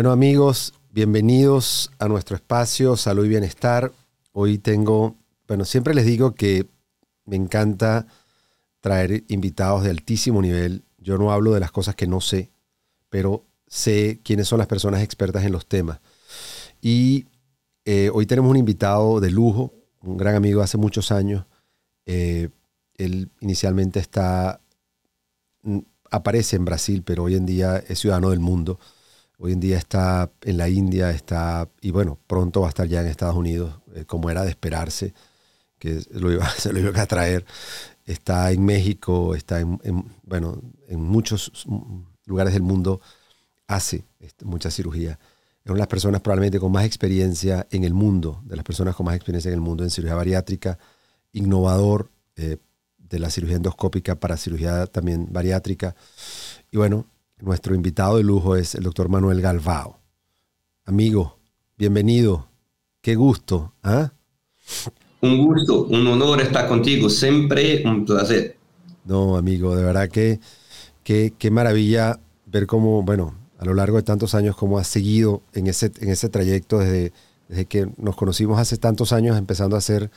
Bueno amigos, bienvenidos a nuestro espacio Salud y Bienestar. Hoy tengo, bueno, siempre les digo que me encanta traer invitados de altísimo nivel. Yo no hablo de las cosas que no sé, pero sé quiénes son las personas expertas en los temas. Y eh, hoy tenemos un invitado de lujo, un gran amigo de hace muchos años. Eh, él inicialmente está, mm, aparece en Brasil, pero hoy en día es ciudadano del mundo. Hoy en día está en la India, está, y bueno, pronto va a estar ya en Estados Unidos, eh, como era de esperarse, que se lo iba a traer. Está en México, está en, bueno, en muchos lugares del mundo, hace mucha cirugía es una de las personas probablemente con más experiencia en el mundo, de las personas con más experiencia en el mundo en cirugía bariátrica, innovador eh, de la cirugía endoscópica para cirugía también bariátrica. Y bueno, nuestro invitado de lujo es el doctor Manuel Galvao. Amigo, bienvenido. Qué gusto. ¿ah? Un gusto, un honor estar contigo. Siempre un placer. No, amigo, de verdad que qué maravilla ver cómo, bueno, a lo largo de tantos años, cómo has seguido en ese, en ese trayecto desde, desde que nos conocimos hace tantos años, empezando a hacer,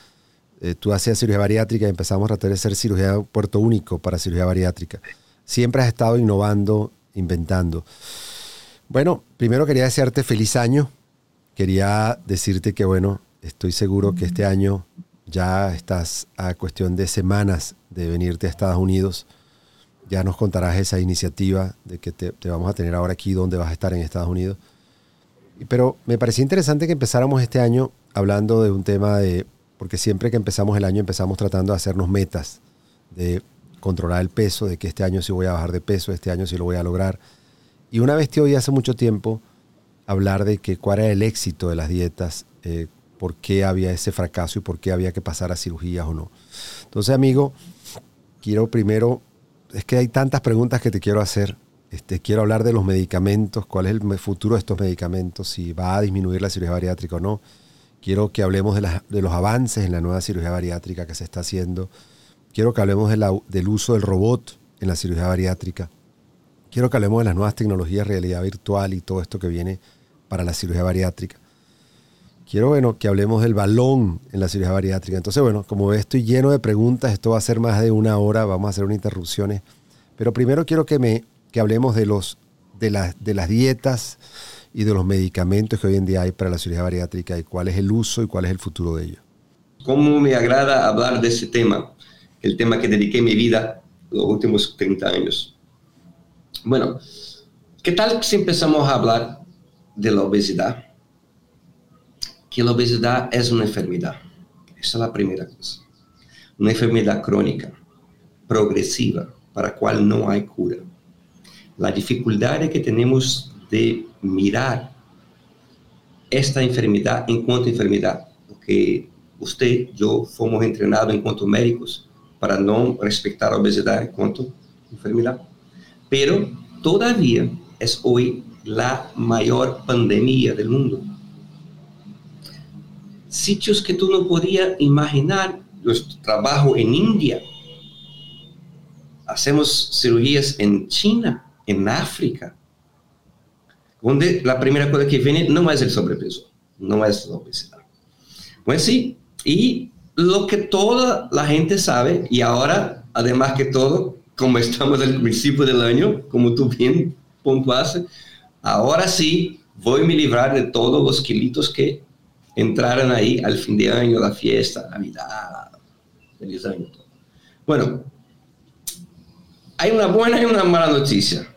eh, tú hacías cirugía bariátrica y empezamos a tratar de hacer cirugía puerto único para cirugía bariátrica. Siempre has estado innovando, inventando. Bueno, primero quería desearte feliz año. Quería decirte que, bueno, estoy seguro que este año ya estás a cuestión de semanas de venirte a Estados Unidos ya nos contarás esa iniciativa de que te, vamos a tener ahora aquí donde vas a estar en Estados Unidos. Pero me parecía interesante que empezáramos este año hablando de un tema de, porque siempre que empezamos el año empezamos tratando de hacernos metas, de controlar el peso, de que este año sí voy a bajar de peso, este año sí lo voy a lograr. Y una vez te oí hace mucho tiempo hablar de que cuál era el éxito de las dietas, eh, por qué había ese fracaso y por qué había que pasar a cirugías o no. Entonces, amigo, quiero primero es que hay tantas preguntas que te quiero hacer. Este, quiero hablar de los medicamentos, cuál es el futuro de estos medicamentos, si va a disminuir la cirugía bariátrica o no. Quiero que hablemos de, de los avances en la nueva cirugía bariátrica que se está haciendo. Quiero que hablemos del uso del robot en la cirugía bariátrica. Quiero que hablemos de las nuevas tecnologías, realidad virtual y todo esto que viene para la cirugía bariátrica. Quiero bueno, que hablemos del balón en la cirugía bariátrica. Entonces, bueno, como estoy lleno de preguntas, esto va a ser más de una hora, vamos a hacer unas interrupciones. Pero primero quiero que, me, que hablemos de, los, de, de las dietas y de los medicamentos que hoy en día hay para la cirugía bariátrica y cuál es el uso y cuál es el futuro de ellos. Cómo me agrada hablar de ese tema, el tema que dediqué mi vida los últimos 30 años. Bueno, ¿qué tal si empezamos a hablar de la obesidad? que a obesidade é uma enfermidade. Essa é a primeira coisa. Uma enfermidade crônica, progressiva, para a qual não há cura. A dificuldade que temos de mirar esta enfermidade enquanto enfermidade, porque você, eu, fomos treinados enquanto médicos para não respeitar a obesidade enquanto enfermidade. Pero, todavia, é hoje a maior pandemia do mundo sitios que tú no podías imaginar. Nuestro trabajo en India. Hacemos cirugías en China, en África, donde la primera cosa que viene no es el sobrepeso, no es la obesidad. Pues sí, y lo que toda la gente sabe, y ahora, además que todo, como estamos al principio del año, como tú bien puntuaste, ahora sí voy a me librar de todos los kilitos que entraran ahí al fin de año, la fiesta, Navidad, feliz año. Bueno, hay una buena y una mala noticia.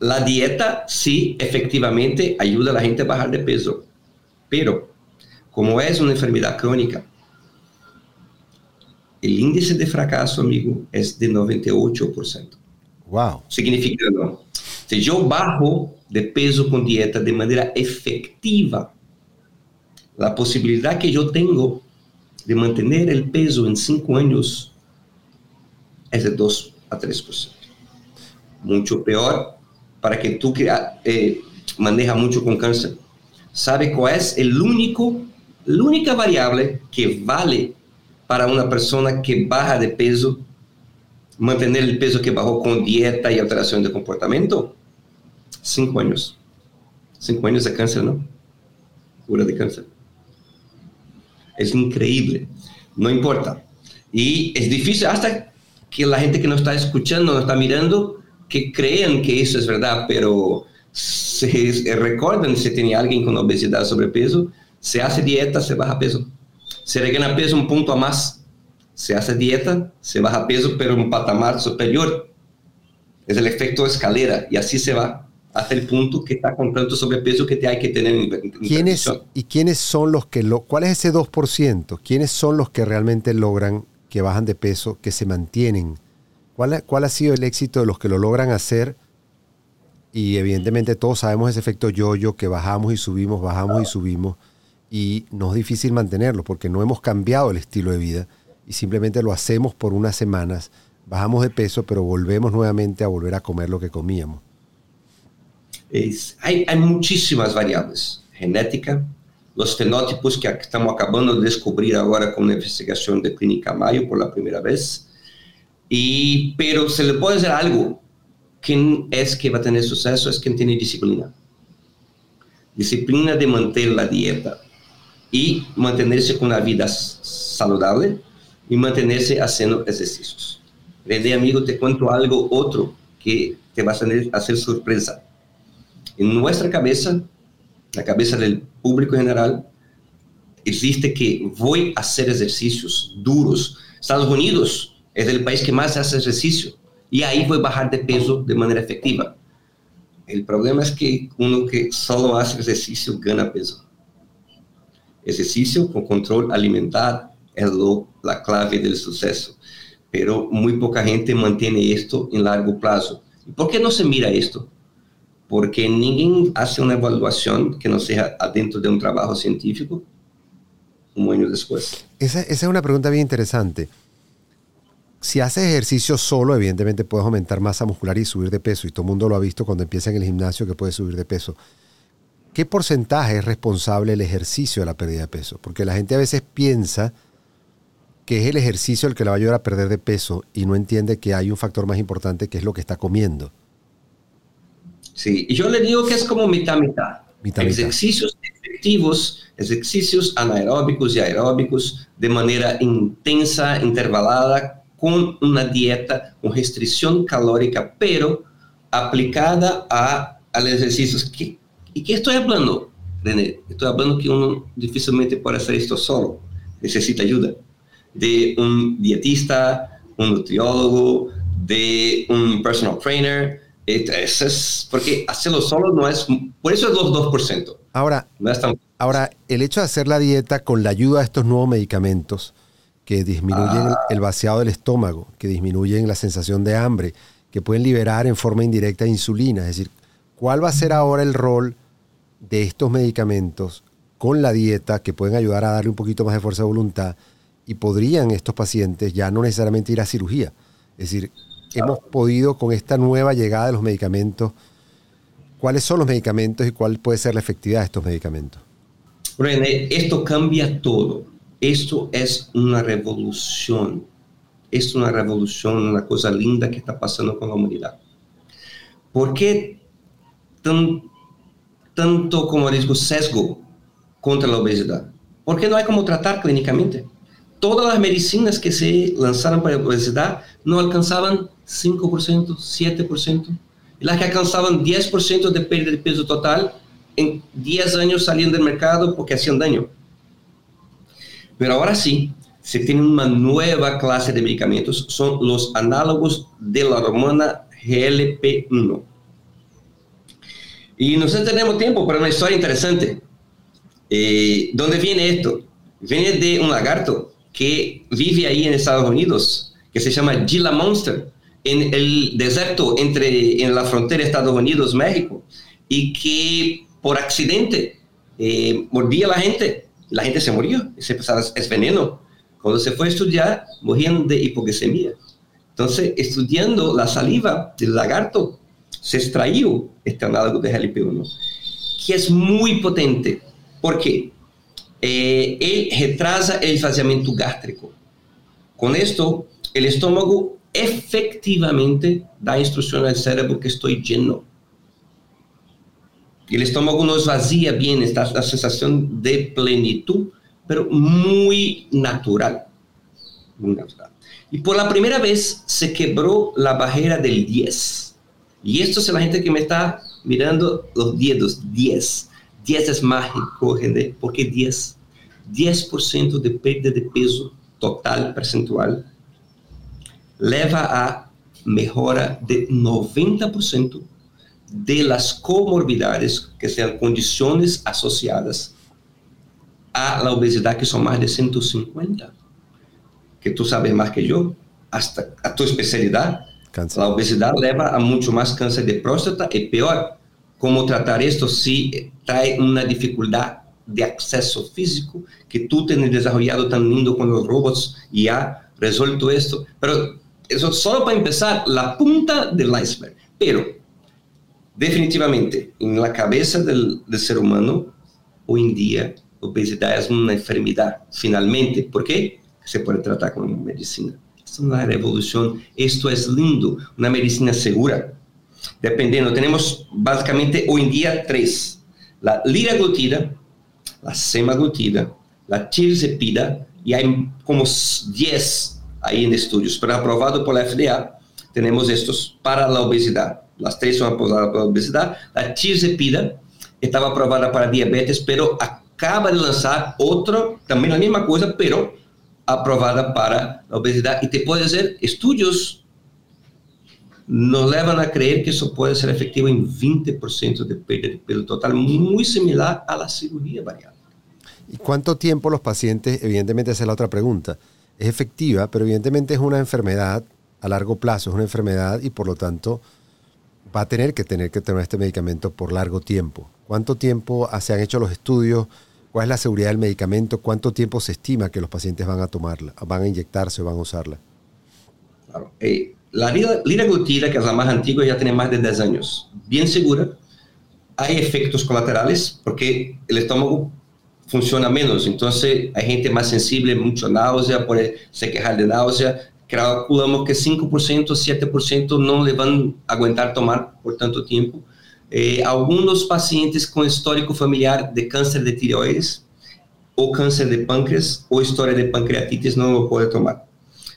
La dieta sí, efectivamente, ayuda a la gente a bajar de peso, pero como es una enfermedad crónica, el índice de fracaso, amigo, es de 98%. Wow. Significa, no. Si yo bajo de peso con dieta de manera efectiva, la posibilidad que yo tengo de mantener el peso en cinco años es de 2 a 3%. Mucho peor para que tú que eh, maneja mucho con cáncer. ¿Sabe cuál es el único, la única variable que vale para una persona que baja de peso, mantener el peso que bajó con dieta y alteración de comportamiento? Cinco años. Cinco años de cáncer, ¿no? Cura de cáncer. Es increíble. No importa. Y es difícil hasta que la gente que nos está escuchando, nos está mirando, que crean que eso es verdad, pero se recuerdan si tiene alguien con obesidad, sobrepeso, se hace dieta, se baja peso. Se regana peso un punto a más. Se hace dieta, se baja peso, pero un patamar superior. Es el efecto escalera y así se va hasta el punto que está con tanto sobrepeso que te hay que tener en, ¿Quiénes, ¿Y quiénes son los que, lo, cuál es ese 2%? ¿Quiénes son los que realmente logran que bajan de peso, que se mantienen? ¿Cuál, ¿Cuál ha sido el éxito de los que lo logran hacer? Y evidentemente todos sabemos ese efecto yo-yo que bajamos y subimos, bajamos y subimos. Y no es difícil mantenerlo porque no hemos cambiado el estilo de vida y simplemente lo hacemos por unas semanas. Bajamos de peso, pero volvemos nuevamente a volver a comer lo que comíamos. Es, hay, hay muchísimas variables. Genética, los fenótipos que estamos acabando de descubrir ahora con la investigación de Clínica Mayo por la primera vez. Y, pero se le puede decir algo, quien es que va a tener suceso es quien tiene disciplina. Disciplina de mantener la dieta y mantenerse con una vida saludable y mantenerse haciendo ejercicios. René, amigo, te cuento algo otro que te va a hacer sorpresa. En nuestra cabeza, la cabeza del público general, existe que voy a hacer ejercicios duros. Estados Unidos es el país que más hace ejercicio y ahí voy a bajar de peso de manera efectiva. El problema es que uno que solo hace ejercicio gana peso. Ejercicio con control alimentar es lo, la clave del suceso, pero muy poca gente mantiene esto en largo plazo. ¿Por qué no se mira esto? porque ninguém hace uma evaluação que não seja dentro de um trabalho científico um ano depois. Esa, esa, es una pregunta bien interesante. Si haces ejercicio solo, evidentemente puedes aumentar masa muscular y subir de peso, y todo el mundo lo ha visto cuando empieza en el gimnasio que puede subir de peso. ¿Qué porcentaje es responsable el ejercicio de la pérdida de peso? Porque la gente a veces piensa que es el ejercicio el que la va a ayudar a perder de peso y no entiende que hay un factor más importante que es lo que está comiendo. Sí, y yo le digo que es como mitad-mitad. Ejercicios efectivos, ejercicios anaeróbicos y aeróbicos de manera intensa, intervalada, con una dieta con restricción calórica, pero aplicada a, a los ejercicios. ¿Y qué estoy hablando, René? Estoy hablando que uno difícilmente puede hacer esto solo, necesita ayuda de un dietista, un nutriólogo, de un personal trainer, eso es, porque hacerlo solo no es, por eso es los 2%. Ahora, ahora, el hecho de hacer la dieta con la ayuda de estos nuevos medicamentos que disminuyen el, el, vaciado del estómago, que disminuyen la sensación de hambre, que pueden liberar en forma indirecta insulina, es decir, ¿cuál va a ser ahora el rol de estos medicamentos con la dieta que pueden ayudar a darle un poquito más de fuerza de voluntad y podrían estos pacientes ya no necesariamente ir a cirugía? Es decir, hemos podido con esta nueva llegada de los medicamentos, cuáles son los medicamentos y cuál puede ser la efectividad de estos medicamentos. René, esto cambia todo. Esto es una revolución. Es una revolución, una cosa linda que está pasando con la humanidad. ¿Por qué tan, tanto, como digo, sesgo contra la obesidad? Porque no hay como tratar clínicamente. Todas las medicinas que se lanzaron para la obesidad no alcanzaban 5%, 7%. Y las que alcanzaban 10% de pérdida de peso total, en 10 años salían del mercado porque hacían daño. Pero ahora sí, se tiene una nueva clase de medicamentos, son los análogos de la hormona GLP-1. Y nosotros tenemos tiempo para una historia interesante. Eh, ¿Dónde viene esto? Viene de un lagarto que vive ahí en Estados Unidos, que se llama Gila Monster en el desierto entre en la frontera Estados Unidos-México y que por accidente eh, mordía a la gente. La gente se murió. Se pensaba, es veneno. Cuando se fue a estudiar, morían de hipoglucemia. Entonces, estudiando la saliva del lagarto, se extrajo este análogo de GLP-1, que es muy potente. porque eh, él retrasa el vaciamiento gástrico. Con esto, el estómago efectivamente da instrucción al cerebro que estoy lleno. el estómago nos vacía bien, está la sensación de plenitud, pero muy natural. Muy natural. Y por la primera vez se quebró la barrera del 10. Y esto es la gente que me está mirando los dedos, 10. 10 es mágico, gente, porque 10, 10% de pérdida de peso total percentual leva a mejora de 90% de las comorbidades, que sean condiciones asociadas a la obesidad, que son más de 150. Que tú sabes más que yo, hasta a tu especialidad. Cáncer. La obesidad lleva a mucho más cáncer de próstata y peor, cómo tratar esto si trae una dificultad de acceso físico que tú tienes desarrollado tan lindo con los robots y ha resuelto esto. Pero eso solo para empezar, la punta del iceberg. Pero definitivamente, en la cabeza del, del ser humano, hoy en día, obesidad es una enfermedad, finalmente. ¿Por qué? Se puede tratar con medicina. Es una revolución. Esto es lindo. Una medicina segura. Dependiendo, tenemos básicamente hoy en día tres. La liraglutida, la semaglutida, la tirzepida, y hay como 10 ahí en estudios, pero aprobado por la FDA, tenemos estos para la obesidad las tres son aprobadas para obesidad. La tirzepida estaba aprobada para diabetes, pero acaba de lanzar otro, también la misma cosa, pero aprobada para la obesidad. Y te puede hacer estudios nos llevan a creer que eso puede ser efectivo en 20% de pérdida de peso total, muy similar a la cirugía bariátrica. ¿Y cuánto tiempo los pacientes, evidentemente esa es la otra pregunta, es efectiva, pero evidentemente es una enfermedad a largo plazo, es una enfermedad y por lo tanto va a tener que tener que tener este medicamento por largo tiempo. ¿Cuánto tiempo se han hecho los estudios? ¿Cuál es la seguridad del medicamento? ¿Cuánto tiempo se estima que los pacientes van a tomarla, van a inyectarse o van a usarla? Claro. Eh, la liraglutida, que es la más antigua, ya tiene más de 10 años. Bien segura. Hay efectos colaterales porque el estómago funciona menos. Entonces, hay gente más sensible, mucha náusea, puede se quejar de náusea calculamos que 5%, 7% no le van a aguentar tomar por tanto tiempo. Eh, algunos pacientes con histórico familiar de cáncer de tiroides o cáncer de páncreas o historia de pancreatitis no lo puede tomar.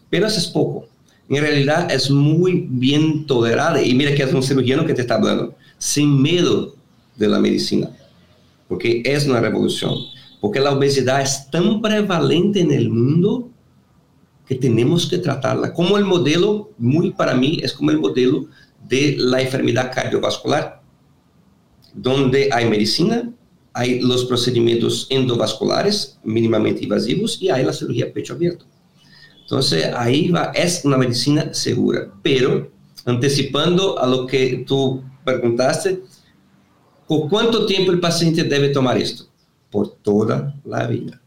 Pero eso es poco. En realidad es muy bien tolerada. Y mira que es un cirujano que te está hablando, sin miedo de la medicina, porque es una revolución. Porque la obesidad es tan prevalente en el mundo que tenemos que tratarla como el modelo, muy para mí, es como el modelo de la enfermedad cardiovascular, donde hay medicina, hay los procedimientos endovasculares mínimamente invasivos y hay la cirugía pecho abierto. Entonces, ahí va, es una medicina segura, pero anticipando a lo que tú preguntaste, ¿por cuánto tiempo el paciente debe tomar esto? Por toda la vida.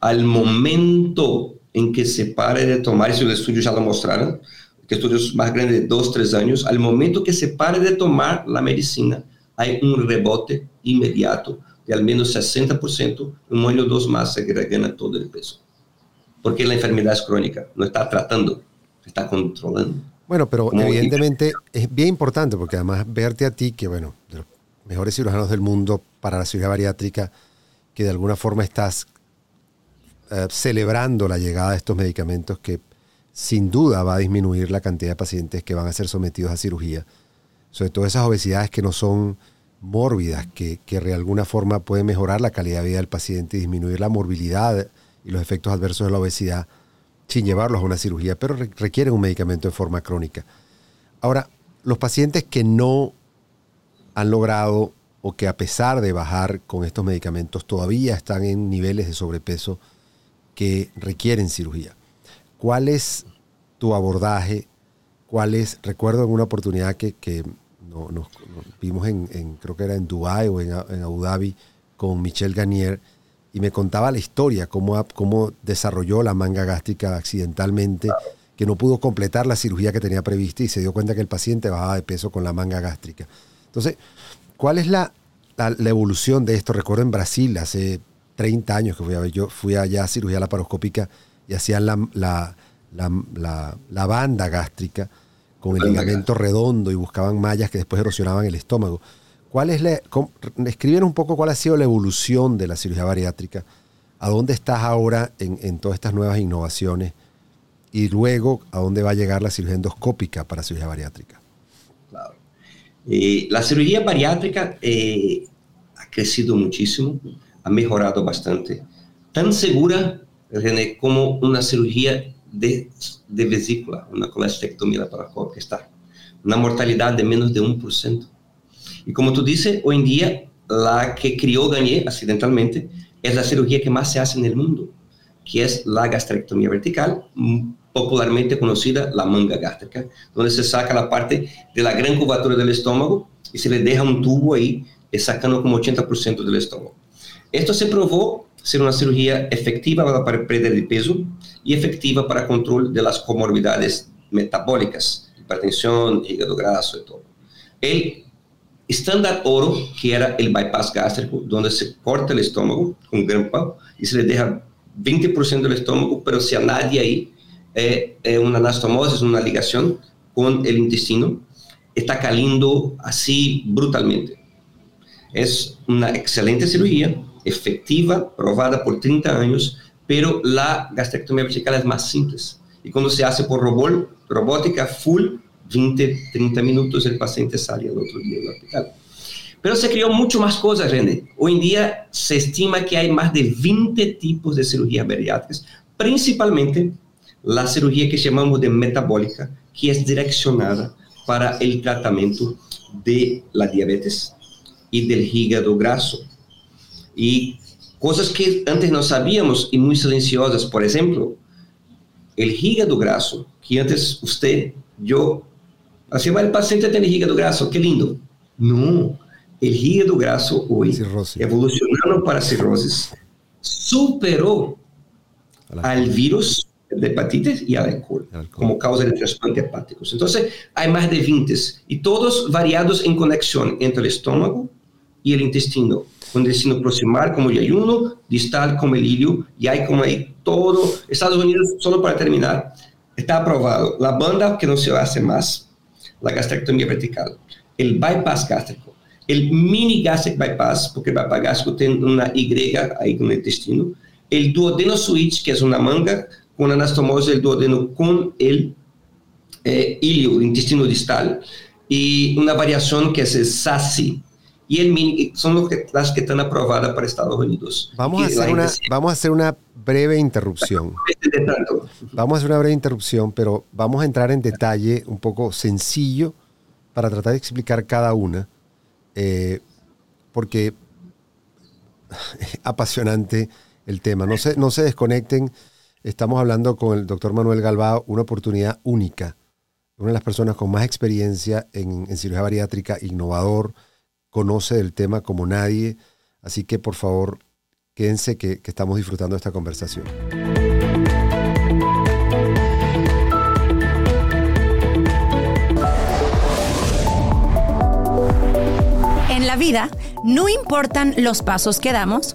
Al momento en que se pare de tomar, y los estudios ya lo mostraron, que estudios más grandes de dos, tres años, al momento que se pare de tomar la medicina, hay un rebote inmediato de al menos 60%, un año o dos más se gana todo el peso. Porque la enfermedad es crónica, no está tratando, está controlando. Bueno, pero evidentemente es bien importante porque además verte a ti, que bueno, de los mejores cirujanos del mundo para la cirugía bariátrica, que de alguna forma estás eh, celebrando la llegada de estos medicamentos que sin duda va a disminuir la cantidad de pacientes que van a ser sometidos a cirugía. Sobre todo esas obesidades que no son mórbidas, que, que de alguna forma pueden mejorar la calidad de vida del paciente y disminuir la morbilidad y los efectos adversos de la obesidad sin llevarlos a una cirugía, pero requieren un medicamento de forma crónica. Ahora, los pacientes que no han logrado o que a pesar de bajar con estos medicamentos todavía están en niveles de sobrepeso, que requieren cirugía. ¿Cuál es tu abordaje? ¿Cuál es? Recuerdo en una oportunidad que, que nos, vimos en, creo que era en Dubái o en, Abu Dhabi, con Michelle Garnier, y me contaba la historia, cómo, cómo desarrolló la manga gástrica accidentalmente, que no pudo completar la cirugía que tenía prevista y se dio cuenta que el paciente bajaba de peso con la manga gástrica. Entonces, ¿cuál es la, la, la evolución de esto? Recuerdo en Brasil, hace 30 años que fui a ver, yo fui allá a cirugía laparoscópica y hacían la, la, la banda gástrica con el ligamento redondo y buscaban mallas que después erosionaban el estómago. ¿Cuál es la, escriben un poco cuál ha sido la evolución de la cirugía bariátrica, a dónde estás ahora en, todas estas nuevas innovaciones y luego a dónde va a llegar la cirugía endoscópica para cirugía bariátrica. Claro. Eh, la cirugía bariátrica eh, ha crecido muchísimo, ha mejorado bastante. Tan segura, René, como una cirugía de, vesícula, una colestectomía laparoscópica está. Una mortalidad de menos de 1%. Y como tú dices, hoy en día la que crió Garnier accidentalmente es la cirugía que más se hace en el mundo, que es la gastrectomía vertical, popularmente conocida la manga gástrica, donde se saca la parte de la gran curvatura del estómago y se le deja un tubo ahí, sacando como 80% del estómago. Esto se probó ser una cirugía efectiva para pérdida de peso y efectiva para control de las comorbilidades metabólicas, hipertensión, hígado graso y todo. El estándar oro, que era el bypass gástrico, donde se corta el estómago con gran pau y se le deja 20% del estómago, pero si a nadie ahí eh, eh, una anastomosis, una ligación con el intestino, está caliendo así brutalmente. Es una excelente cirugía, efectiva, probada por 30 años, pero la gastrectomía vertical es más simple. Y cuando se hace por robot, robótica full, 20, 30 minutos el paciente sale al otro día del hospital. Pero se creó mucho más cosas, René. Hoy en día se estima que hay más de 20 tipos de cirugías bariátricas, principalmente la cirugía que llamamos de metabólica, que es direccionada para el tratamiento de la diabetes y del hígado graso. Y cosas que antes no sabíamos y muy silenciosas, por ejemplo, el hígado graso, que antes usted, yo, así va el paciente tiene hígado graso, qué lindo. No, el hígado graso hoy, evolucionando para cirrosis, superó al virus de hepatitis y al alcohol, como causa de trasplante hepáticos. Entonces, hay más de 20 y todos variados en conexión entre el estómago y el intestino con destino proximal como el ayuno, distal como el ilio, y hay como ahí todo. Estados Unidos, solo para terminar, está aprobado la banda que no se hace más, la gastrectomía vertical, el bypass gástrico, el mini gastric bypass, porque el bypass gástrico tiene una Y ahí con el intestino, el duodeno switch, que es una manga con anastomosis del duodeno con el eh, ilio, intestino distal, y una variación que es el SASI, y el mini, son las que están aprobadas para Estados Unidos. Vamos, a hacer, una, vamos a hacer una breve interrupción. Vamos a hacer una breve interrupción, pero vamos a entrar en detalle un poco sencillo para tratar de explicar cada una, eh, porque es apasionante el tema. No se, no se desconecten. Estamos hablando con el doctor Manuel Galbao, una oportunidad única. Una de las personas con más experiencia en, en cirugía bariátrica, innovador, conoce el tema como nadie, así que por favor quédense que, que estamos disfrutando de esta conversación. En la vida, no importan los pasos que damos,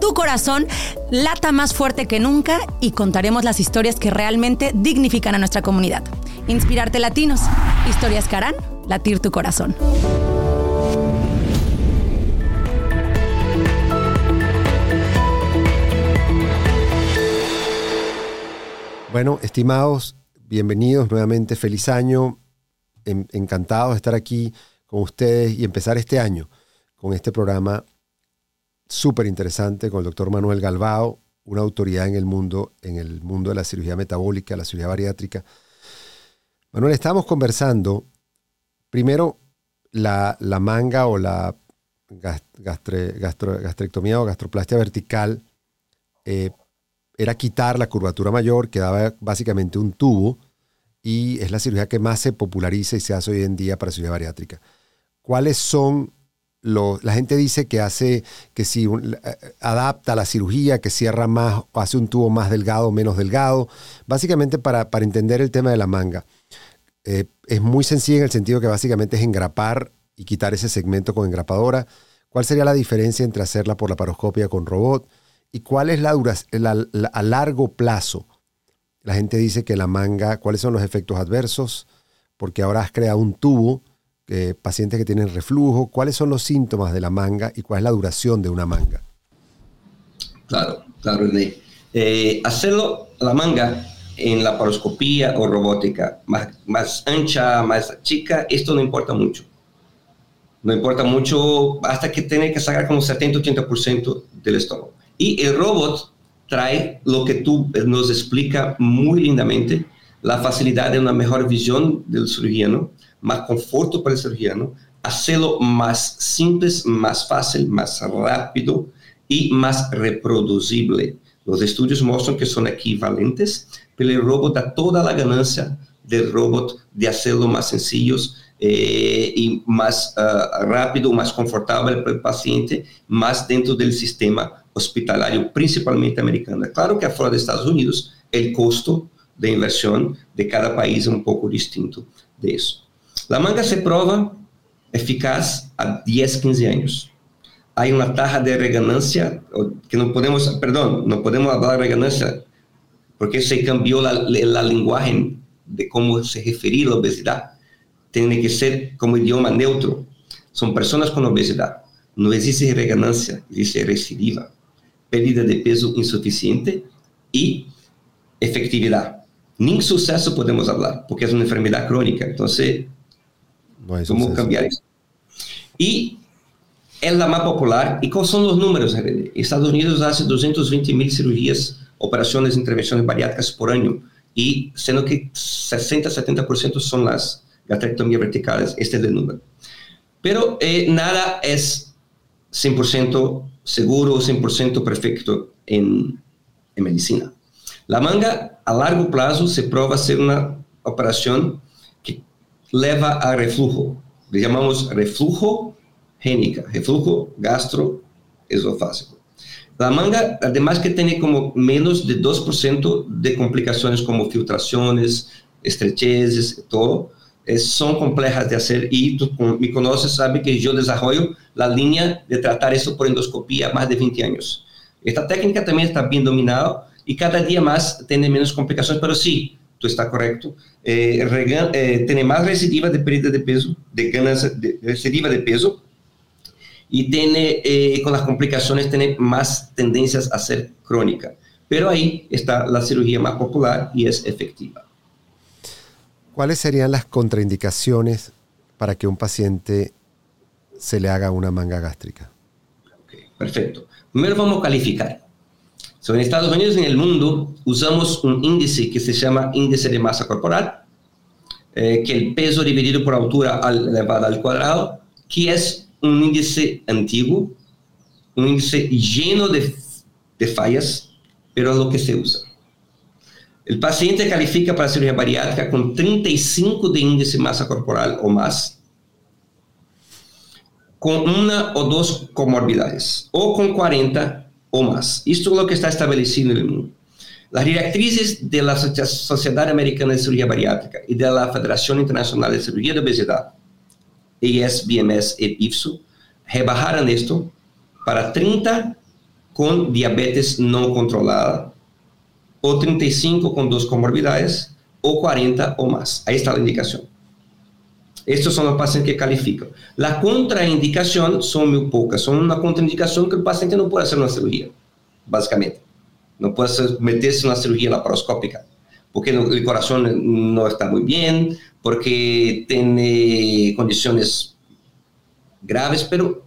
tu corazón lata más fuerte que nunca y contaremos las historias que realmente dignifican a nuestra comunidad. Inspirarte Latinos. Historias que harán latir tu corazón. Bueno, estimados, bienvenidos nuevamente, feliz año, encantado de estar aquí con ustedes y empezar este año con este programa súper interesante con el doctor Manuel Galbao, una autoridad en el mundo, en el mundo de la cirugía metabólica, la cirugía bariátrica, Manuel, estábamos conversando, primero, la, manga o la gastrectomía o gastroplastia vertical eh, era quitar la curvatura mayor, quedaba básicamente un tubo y es la cirugía que más se populariza y se hace hoy en día para cirugía bariátrica. ¿Cuáles son la gente dice que hace, que si eh, adapta la cirugía, que cierra más, hace un tubo más delgado o menos delgado, básicamente para, para entender el tema de la manga. Eh, es muy sencillo en el sentido que básicamente es engrapar y quitar ese segmento con engrapadora. ¿Cuál sería la diferencia entre hacerla por la paroscopia con robot? ¿Y cuál es la duración a largo plazo? La gente dice que la manga, ¿cuáles son los efectos adversos? Porque ahora has creado un tubo, eh, pacientes que tienen reflujo, ¿cuáles son los síntomas de la manga y cuál es la duración de una manga? Claro, claro, eh, hacerlo la manga en la paroscopía o robótica, más, más ancha, más chica, esto no importa mucho. No importa mucho hasta que tiene que sacar como 70-80% del estómago. Y el robot trae lo que tú nos explica muy lindamente, la facilidad de una mejor visión del cirujano, más conforto para el cirujano, hacerlo más simple, más fácil, más rápido y más reproducible. Los estudios muestran que son equivalentes, pero el robot da toda la ganancia del robot de hacerlo más sencillos eh, y más uh, rápido, más confortable para el paciente, más dentro del sistema hospitalario, principalmente americano. Claro que afuera de Estados Unidos, el costo de inversión de cada país es un poco distinto de eso. La manga se prueba eficaz a 10, 15 años hay una taja de reganancia, que no podemos, perdón, no podemos hablar de reganancia, porque se cambió la, la lenguaje de cómo se referir a la obesidad. Tiene que ser como idioma neutro. Son personas con obesidad. No existe reganancia, existe recidiva. Pérdida de peso insuficiente y efectividad. Ni suceso podemos hablar, porque es una enfermedad crónica. Entonces, no ¿cómo cambiar eso? Y es la más popular. ¿Y cuáles son los números? Estados Unidos hace 220 mil cirugías, operaciones, intervenciones bariátricas por año, y siendo que 60-70% son las gastrectomías verticales, este es el número. Pero eh, nada es 100% seguro, 100% perfecto en, en medicina. La manga a largo plazo se prueba ser una operación que lleva a reflujo. Le llamamos reflujo génica, reflujo gastroesofágico. La manga, además que tiene como menos de 2% de complicaciones como filtraciones, estrecheces, todo, son complejas de hacer y tú me conoces, sabe que yo desarrollo la línea de tratar eso por endoscopía más de 20 años. Esta técnica también está bien dominada y cada día más tiene menos complicaciones, pero sí, tú estás correcto, eh, eh, tiene más recidiva de pérdida de peso, de ganas de recidiva de peso, y tiene, eh, con las complicaciones, tiene más tendencias a ser crónica. Pero ahí está la cirugía más popular y es efectiva. ¿Cuáles serían las contraindicaciones para que un paciente se le haga una manga gástrica? perfecto. Primero vamos a calificar. En Estados Unidos y en el mundo usamos un índice que se llama índice de masa corporal, eh, que el peso dividido por altura elevado al cuadrado, que es un índice antiguo, un índice lleno de, de fallas, pero es lo que se usa. El paciente califica para cirugía bariátrica con 35 de índice masa corporal o más, con una o dos comorbidades, o con 40 o más. Esto es lo que está establecido en el mundo. Las directrices de la Sociedad Americana de Cirugía Bariátrica y de la Federación Internacional de Cirugía de Obesidad ES, BMS e IFSO, rebajaron esto para 30 con diabetes no controlada, o 35 con dos comorbidades, o 40 o más. Ahí está la indicación. Estos son los pacientes que califican. La contraindicación son muy pocas, son una contraindicación que el paciente no puede hacer una cirugía, básicamente. No puede meterse en una cirugía laparoscópica, porque el corazón no está muy bien, porque tiene condiciones graves, pero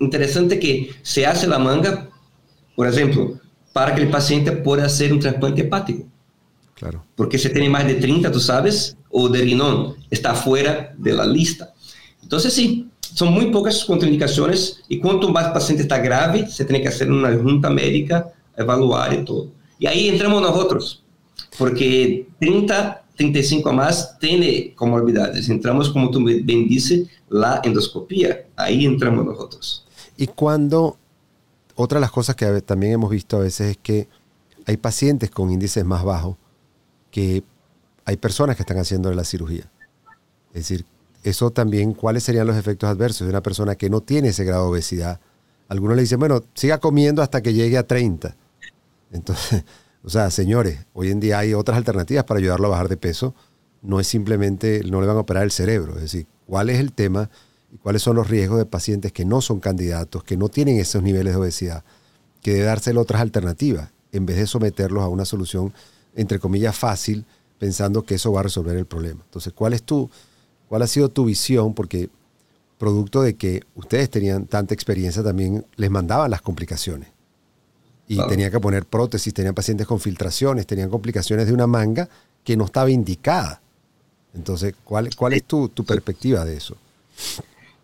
interesante que se hace la manga, por ejemplo, para que el paciente pueda hacer un trasplante hepático. Claro. Porque si tiene más de 30, tú sabes, o de riñón, está fuera de la lista. Entonces, sí, son muy pocas contraindicaciones y cuanto más el paciente está grave, se tiene que hacer una junta médica, evaluar y todo. Y ahí entramos nosotros, porque 30 35 a más tiene comorbilidades. Entramos, como tú bien dices, la endoscopía. Ahí entramos nosotros. Y cuando, otra de las cosas que también hemos visto a veces es que hay pacientes con índices más bajos que hay personas que están haciendo la cirugía. Es decir, eso también, ¿cuáles serían los efectos adversos de una persona que no tiene ese grado de obesidad? Algunos le dicen, bueno, siga comiendo hasta que llegue a 30. Entonces, o sea, señores, hoy en día hay otras alternativas para ayudarlo a bajar de peso. No es simplemente, no le van a operar el cerebro. Es decir, ¿cuál es el tema y cuáles son los riesgos de pacientes que no son candidatos, que no tienen esos niveles de obesidad? Que debe dárselo otras alternativas en vez de someterlos a una solución, entre comillas, fácil, pensando que eso va a resolver el problema. Entonces, ¿cuál es tu, cuál ha sido tu visión? Porque producto de que ustedes tenían tanta experiencia, también les mandaban las complicaciones y tenía que poner prótesis, tenían pacientes con filtraciones, tenían complicaciones de una manga que no estaba indicada. Entonces, ¿cuál, cuál es tu, tu perspectiva de eso?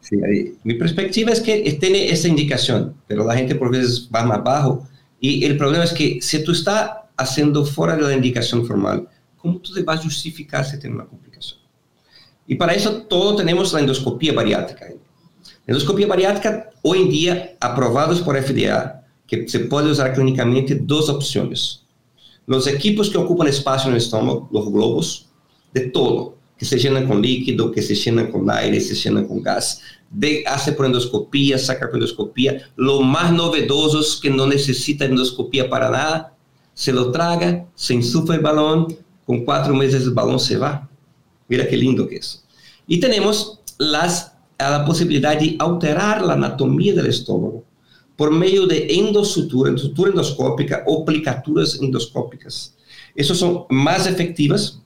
Sí, mi perspectiva es que tiene esa indicación, pero la gente por veces va más bajo. Y el problema es que si tú estás haciendo fuera de la indicación formal, ¿cómo tú te vas a justificar si tienes una complicación? Y para eso todo tenemos la endoscopía bariátrica. La endoscopía bariátrica, hoy en día, aprovados por FDA, que se puede usar clínicamente dos opciones. Los equipos que ocupan espacio en el estómago, los globos, de todo, que se llenan con líquido, que se llenan con aire, se llenan con gas, de, hace por endoscopía, saca por endoscopía, lo más novedoso es que no necesita endoscopía para nada, se lo traga, se insufla el balón, con cuatro meses el balón se va. Mira qué lindo que es. Y tenemos las, la posibilidad de alterar la anatomía del estómago por meio de endosutura, sutura endoscópica ou aplicaturas endoscópicas. Essas são mais efetivas,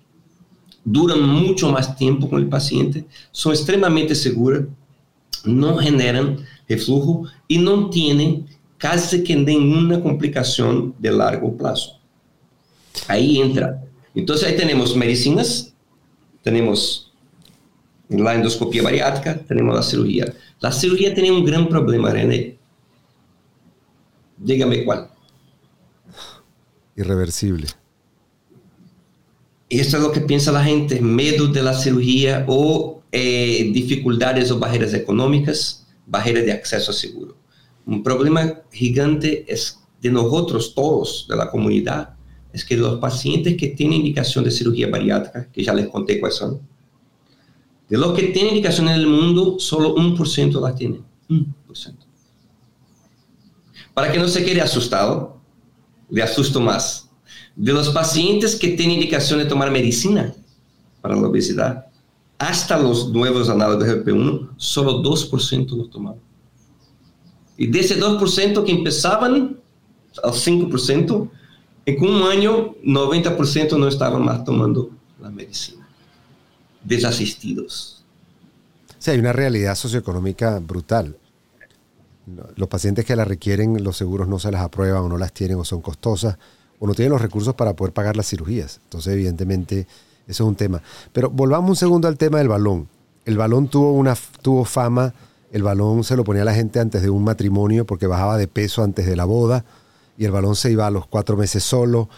duram muito mais tempo com o paciente, são extremamente seguras, não generam reflujo e não têm quase que nenhuma complicação de largo prazo. Aí entra. Então, aí temos medicinas, temos a endoscopia bariátrica, temos a cirurgia. A cirurgia tem um grande problema, René, Dígame cuál. Irreversible. Eso es lo que piensa la gente, miedo de la cirugía o eh, dificultades o barreras económicas, barreras de acceso a seguro. Un problema gigante es de nosotros todos, de la comunidad, es que los pacientes que tienen indicación de cirugía bariátrica, que ya les conté cuáles son, de los que tienen indicación en el mundo, solo un por ciento la tienen. 1%. Para que no se quede asustado, le asusto más. De los pacientes que tienen indicación de tomar medicina para la obesidad, hasta los nuevos análogos de GLP-1, solo 2% lo tomaban. Y de ese 2% que empezaban al 5%, en un año 90% no estaban más tomando la medicina. Desasistidos. Sí, hay una realidad socioeconómica brutal los pacientes que la requieren, los seguros no se las aprueban o no las tienen o son costosas o no tienen los recursos para poder pagar las cirugías. Entonces, evidentemente, eso es un tema. Pero volvamos un segundo al tema del balón. El balón tuvo, una, tuvo fama, el balón se lo ponía a la gente antes de un matrimonio porque bajaba de peso antes de la boda y el balón se iba a los cuatro meses solo.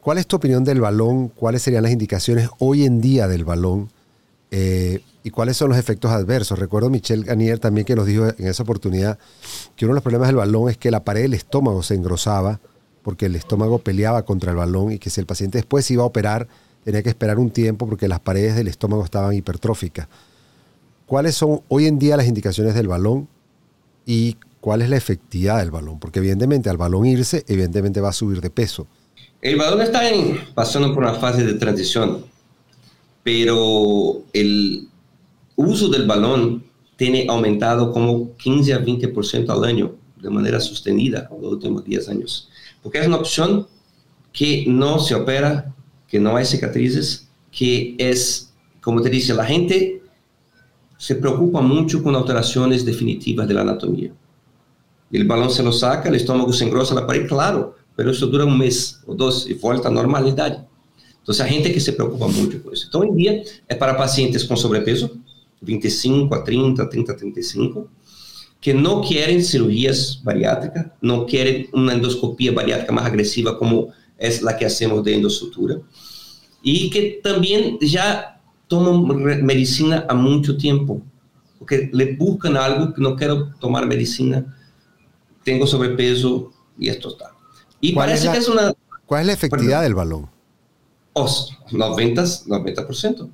¿Cuál es tu opinión del balón? ¿Cuáles serían las indicaciones hoy en día del balón? Eh, y cuáles son los efectos adversos. Recuerdo Michelle Ganier también que nos dijo en esa oportunidad que uno de los problemas del balón es que la pared del estómago se engrosaba porque el estómago peleaba contra el balón y que si el paciente después iba a operar tenía que esperar un tiempo porque las paredes del estómago estaban hipertróficas. ¿Cuáles son hoy en día las indicaciones del balón y cuál es la efectividad del balón? Porque evidentemente al balón irse, evidentemente va a subir de peso. El balón está pasando por una fase de transición, pero el, uso del balón tiene aumentado como 15 a 20% al año de manera sostenida en los últimos 10 años. Porque es una opción que no se opera, que no hay cicatrices, que es, como te dice, la gente se preocupa mucho con alteraciones definitivas de la. El balón se lo saca, el estómago se engrosa la pared, claro, pero eso dura un mes o dos y vuelta a normalidad. Entonces hay gente que se preocupa mucho con eso. Entonces, hoy en día es para pacientes con sobrepeso, 25 a 30, 30 a 35, que no quieren cirugías bariátricas, no quieren una endoscopía bariátrica más agresiva como es la que hacemos de endosutura. y que también ya toman medicina a mucho tiempo, porque le buscan algo que no quiero tomar medicina, tengo sobrepeso y esto está. Y parece es que es una... ¿Cuál es la efectividad del balón? Os, 90, 90%.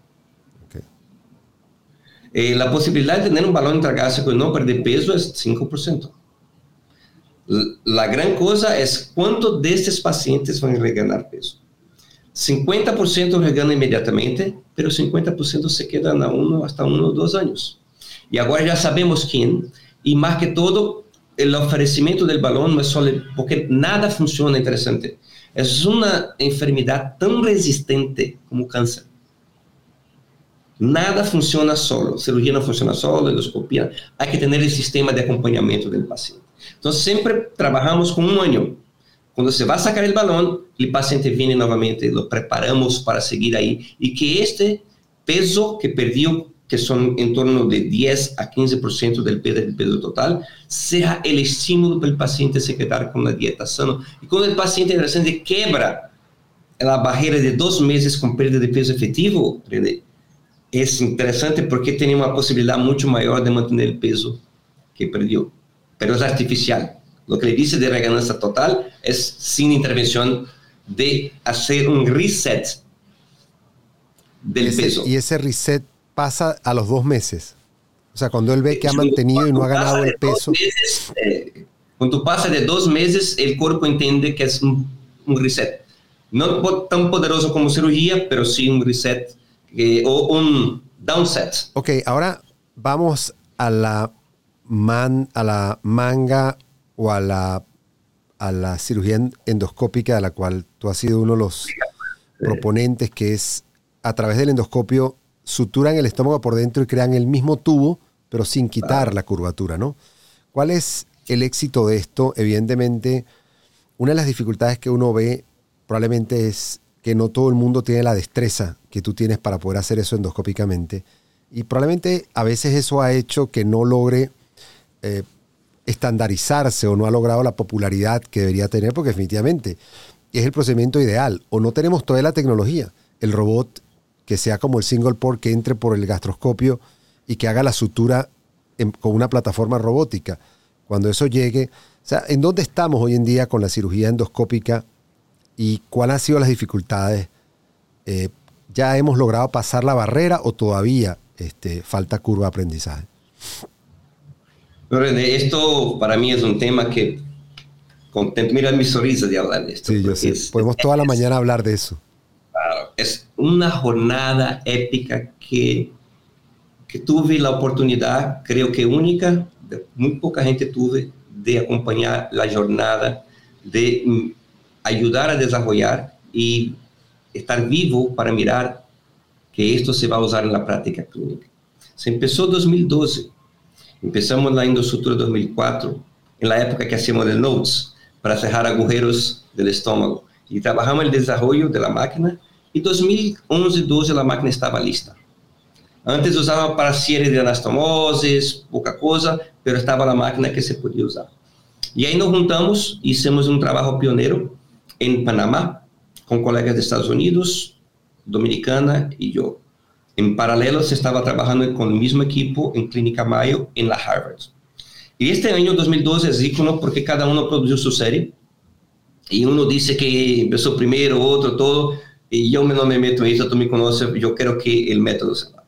Eh, la posibilidad de tener un balón intragástrico y no perder peso es 5%. La gran cosa es cuántos de estos pacientes van a reganar peso. 50% regana inmediatamente, pero 50% se quedan a uno hasta uno o dos años. Y ahora ya sabemos quién, y más que todo, el ofrecimiento del balón no es solo porque nada funciona interesante. Es una enfermedad tan resistente como cáncer. Nada funciona solo, cirugía no funciona solo, endoscopia. Hay que tener el sistema de acompañamiento del paciente. Entonces siempre trabajamos con un año. Cuando se va a sacar el balón, el paciente viene nuevamente, lo preparamos para seguir ahí y que este peso que perdió, que son en torno de 10 a 15% del peso, del peso total, sea el estímulo para el paciente se quedar con la dieta sana. Y cuando el paciente interesante quebra la barrera de dos meses con pérdida de peso efectivo, es interesante porque tiene una posibilidad mucho mayor de mantener el peso que perdió pero es artificial. Lo que le dice de reganancia total es sin intervención de hacer un reset del peso. Y ese reset pasa a los dos meses. O sea, cuando él ve que ha mantenido y no ha ganado el peso. Eh, cuando pasa de dos meses, el cuerpo entiende que es un, reset. No tan poderoso como cirugía, pero sí un reset eh, o un downset. Ok, ahora vamos a la man, a la manga o a la, a la cirugía endoscópica de la cual tú has sido uno de los proponentes, que es a través del endoscopio suturan el estómago por dentro y crean el mismo tubo, pero sin quitar la curvatura, ¿no? ¿Cuál es el éxito de esto? Evidentemente, una de las dificultades que uno ve probablemente es que no todo el mundo tiene la destreza que tú tienes para poder hacer eso endoscópicamente. Y probablemente a veces eso ha hecho que no logre eh, estandarizarse o no ha logrado la popularidad que debería tener, porque definitivamente es el procedimiento ideal. O no tenemos toda la tecnología, el robot que sea como el single port que entre por el gastroscopio y que haga la sutura con una plataforma robótica. Cuando eso llegue, o sea, ¿en dónde estamos hoy en día con la cirugía endoscópica y cuáles han sido las dificultades? Eh, ¿Ya hemos logrado pasar la barrera o todavía este, falta curva de aprendizaje? René, esto para mí es un tema que. Mira mi sonrisa de hablar de esto. Sí, yo sé. Podemos toda la mañana hablar de eso. Es una jornada épica que, que tuve la oportunidad, creo que única, muy poca gente tuve, de acompañar la jornada, de ayudar a desarrollar y estar vivo para mirar que esto se va a usar en la práctica clínica. Se empezó en 2012 Empezamos la Indosutura 2004, en la época que hacíamos el Notes, para cerrar agujeros del estómago. Y trabajamos el desarrollo de la máquina y 2011-12 la máquina estaba lista. Antes usaba para serie de anastomosis, poca cosa, pero estaba la máquina que se podía usar. Y ahí nos juntamos, hicimos un trabajo pionero en Panamá, con colegas de Estados Unidos, Dominicana y yo. En paralelo se estaba trabajando con el mismo equipo en Clínica Mayo en la Harvard. Y este año 2012 es ícono porque cada uno produjo su serie. Y uno dice que empezó primero, otro, todo. Y yo no me meto en eso, tú me conoces, yo creo que el método se va.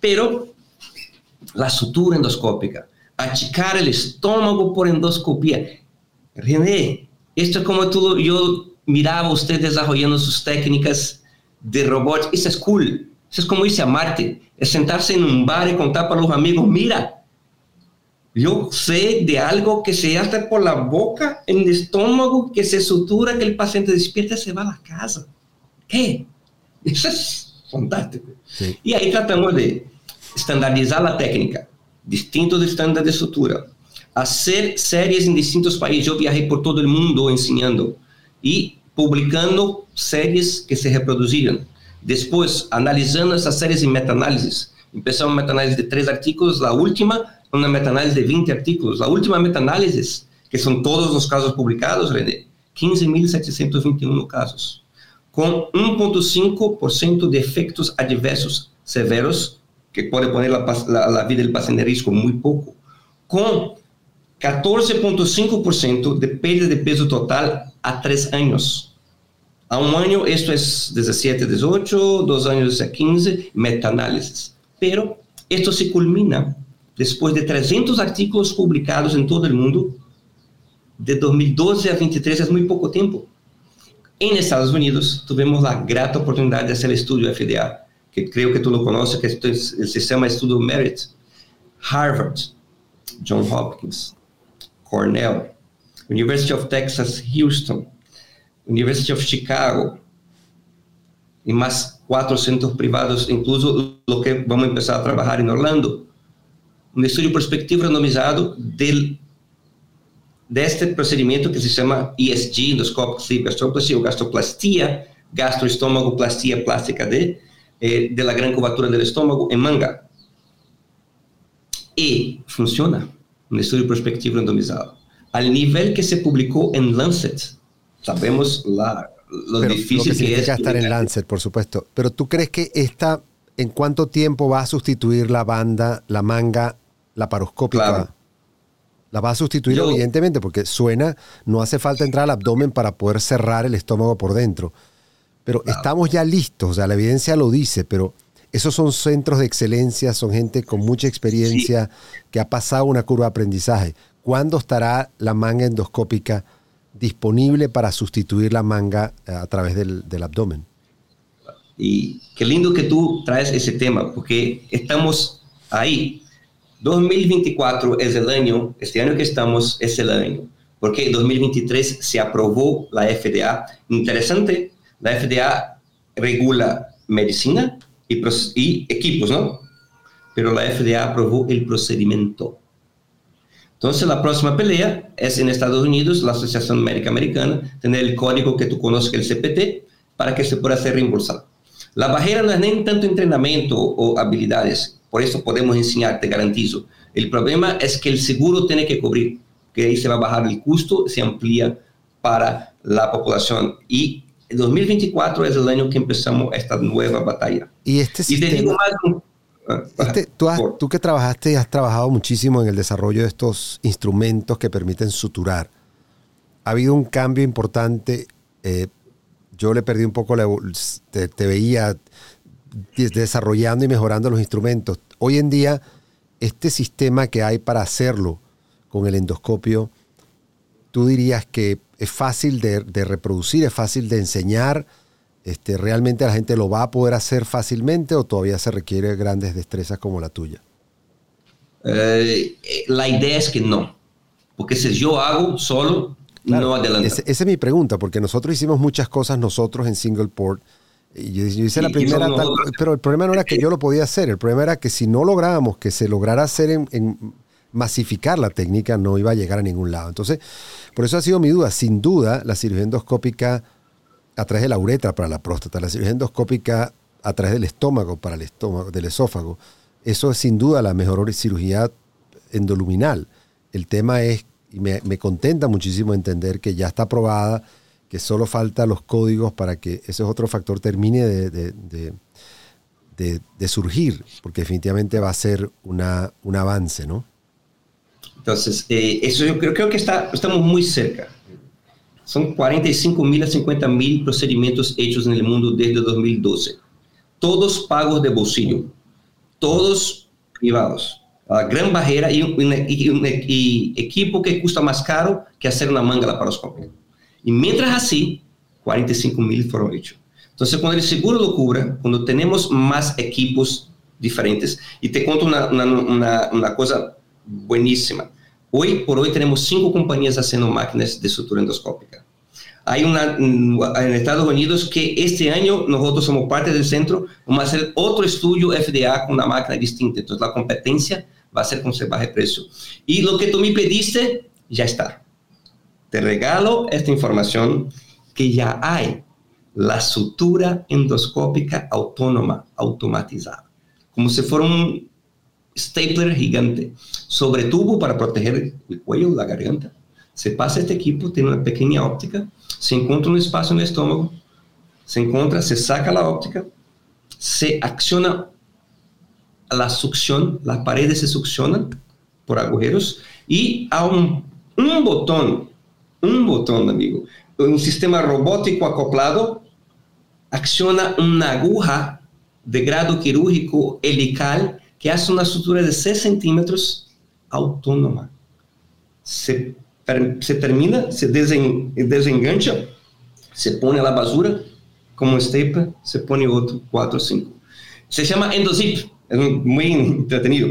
Pero la sutura endoscópica, achicar el estómago por endoscopía. René, esto es como tú, yo miraba usted desarrollando sus técnicas de robot. Eso es cool eso es como irse a Marte, es sentarse en un bar y contar para los amigos, mira, yo sé de algo que se hace por la boca, en el estómago, que se sutura, que el paciente despierta y se va a la casa. ¿Qué? Eso es fantástico. Y ahí tratamos de estandarizar la técnica, distintos estándares de sutura, hacer series en distintos países. Yo viajé por todo el mundo enseñando y publicando series que se reproducían. Después, analizando esas series en meta-análisis, empezamos meta-análisis de tres artículos, la última, una meta-análisis de 20 artículos. La última meta-análisis, que son todos los casos publicados, René, 15.721 casos. con 1.5% de efectos adversos severos, que la, la, la vida del paciente en riesgo muy poco, con 14.5% de pérdida de peso total a tres años. A un año esto es 17, 18, dos años es 15, metaanálisis. Pero esto se culmina después de 300 artículos publicados en todo el mundo, de 2012 a 23 es muy poco tiempo. En Estados Unidos tuvimos la grata oportunidad de hacer el estudio FDA, que creo que tú lo conoces, que es el sistema de estudio Merit. Harvard, John Hopkins, Cornell, University of Texas, Houston, University of Chicago, y más cuatro centros privados, incluso lo que vamos a empezar a trabajar en Orlando. Un estudio prospectivo randomizado del, de este procedimiento que se llama ESG, endoscopic sleep gastroplastia o gastroplastia, gastroestómago-plastia plástica de, eh, de la gran curvatura del estómago en manga. Y funciona, un estudio prospectivo randomizado, al nivel que se publicó en Lancet. Sabemos la, lo Pero difícil lo que, que es. significa estar en Lancet, por supuesto. Pero tú crees que esta, ¿en cuánto tiempo va a sustituir la banda, la manga laparoscópica? Claro. La va a sustituir, Yo- evidentemente, porque suena, no hace falta entrar al abdomen para poder cerrar el estómago por dentro. Pero estamos ya listos, o sea, la evidencia lo dice, pero esos son centros de excelencia, son gente con mucha experiencia que ha pasado una curva de aprendizaje. ¿Cuándo estará la manga endoscópica disponible para sustituir la manga eh, a través del, abdomen? Y qué lindo que tú traes ese tema, porque estamos ahí. 2024 es el año, este año que estamos es el año, porque en 2023 se aprobó la FDA. Interesante, la FDA regula medicina y, y equipos, ¿no? Pero la FDA aprobó el procedimiento. Entonces, la próxima pelea es en Estados Unidos, la Asociación Médica Americana, tener el código que tú conoces, el CPT, para que se pueda ser reembolsado. La barrera no es ni tanto entrenamiento o habilidades, por eso podemos enseñar, te garantizo. El problema es que el seguro tiene que cubrir, que ahí se va a bajar el costo, se amplía para la población. Y el 2024 es el año que empezamos esta nueva batalla. Y este Y te digo sistema, más... ah, este- tú, has- por- tú que trabajaste y has trabajado muchísimo en el desarrollo de estos instrumentos que permiten suturar, ha habido un cambio importante. eh, yo le perdí un poco la te, te veía des- desarrollando y mejorando los instrumentos. Hoy en día, este sistema que hay para hacerlo con el endoscopio, tú dirías que es fácil de, de reproducir, es fácil de enseñar. Este, ¿Realmente la gente lo va a poder hacer fácilmente o todavía se requiere grandes destrezas como la tuya? Eh, la idea es que no, porque si yo hago solo, Claro, no adelanta. ese- esa es mi pregunta, porque nosotros hicimos muchas cosas nosotros en single port. Y yo, yo hice la primera, tal- pero el problema no era que yo lo podía hacer, el problema era que si no lográbamos que se lograra hacer en, en masificar la técnica, no iba a llegar a ningún lado. Entonces, por eso ha sido mi duda. Sin duda, la cirugía endoscópica a través de la uretra para la próstata, la cirugía endoscópica a través del estómago para el estómago, del esófago, eso es sin duda la mejor cirugía endoluminal. El tema es, y me, me contenta muchísimo entender que ya está aprobada, que solo falta los códigos para que ese otro factor termine de, de- de- de- de surgir, porque definitivamente va a ser una, un avance, ¿no? Entonces, eh, eso yo creo, creo que está, estamos muy cerca. Son 45 mil a 50 mil procedimientos hechos el mundo desde 2012. Todos pagos de bolsillo, todos privados. La gran barrera y un, equipo que cuesta más caro que hacer una manga laparoscópica. Y mientras así, 45 mil fueron hechos. Entonces, cuando el seguro lo cubra, cuando tenemos más equipos diferentes, y te cuento una, una, una. Hoy por hoy tenemos cinco compañías haciendo máquinas de sutura endoscópica. Hay una mm, en Estados Unidos que este año nosotros somos parte del centro, vamos a hacer otro estudio FDA con una máquina distinta. Entonces la competencia va a ser con se baje precio. Y lo que tú me pediste, ya está. Te regalo esta información que ya hay la sutura endoscópica autónoma, automatizada. Como si fuera un stapler gigante sobre tubo para proteger el cuello, la garganta. Se pasa este equipo, tiene una pequeña óptica, se encuentra un espacio en el estómago, se encuentra, se saca la óptica, se acciona la succión, las paredes se succionan por agujeros y a un, un botón, un botón, amigo, un sistema robótico acoplado, acciona una aguja de grado quirúrgico helical que hace una sutura de 6 centímetros autónoma. Se, se termina, se desen, desengancha, se pone a la basura como stapler, se pone otro 4 o 5. Se llama Endozip, es muy entretenido.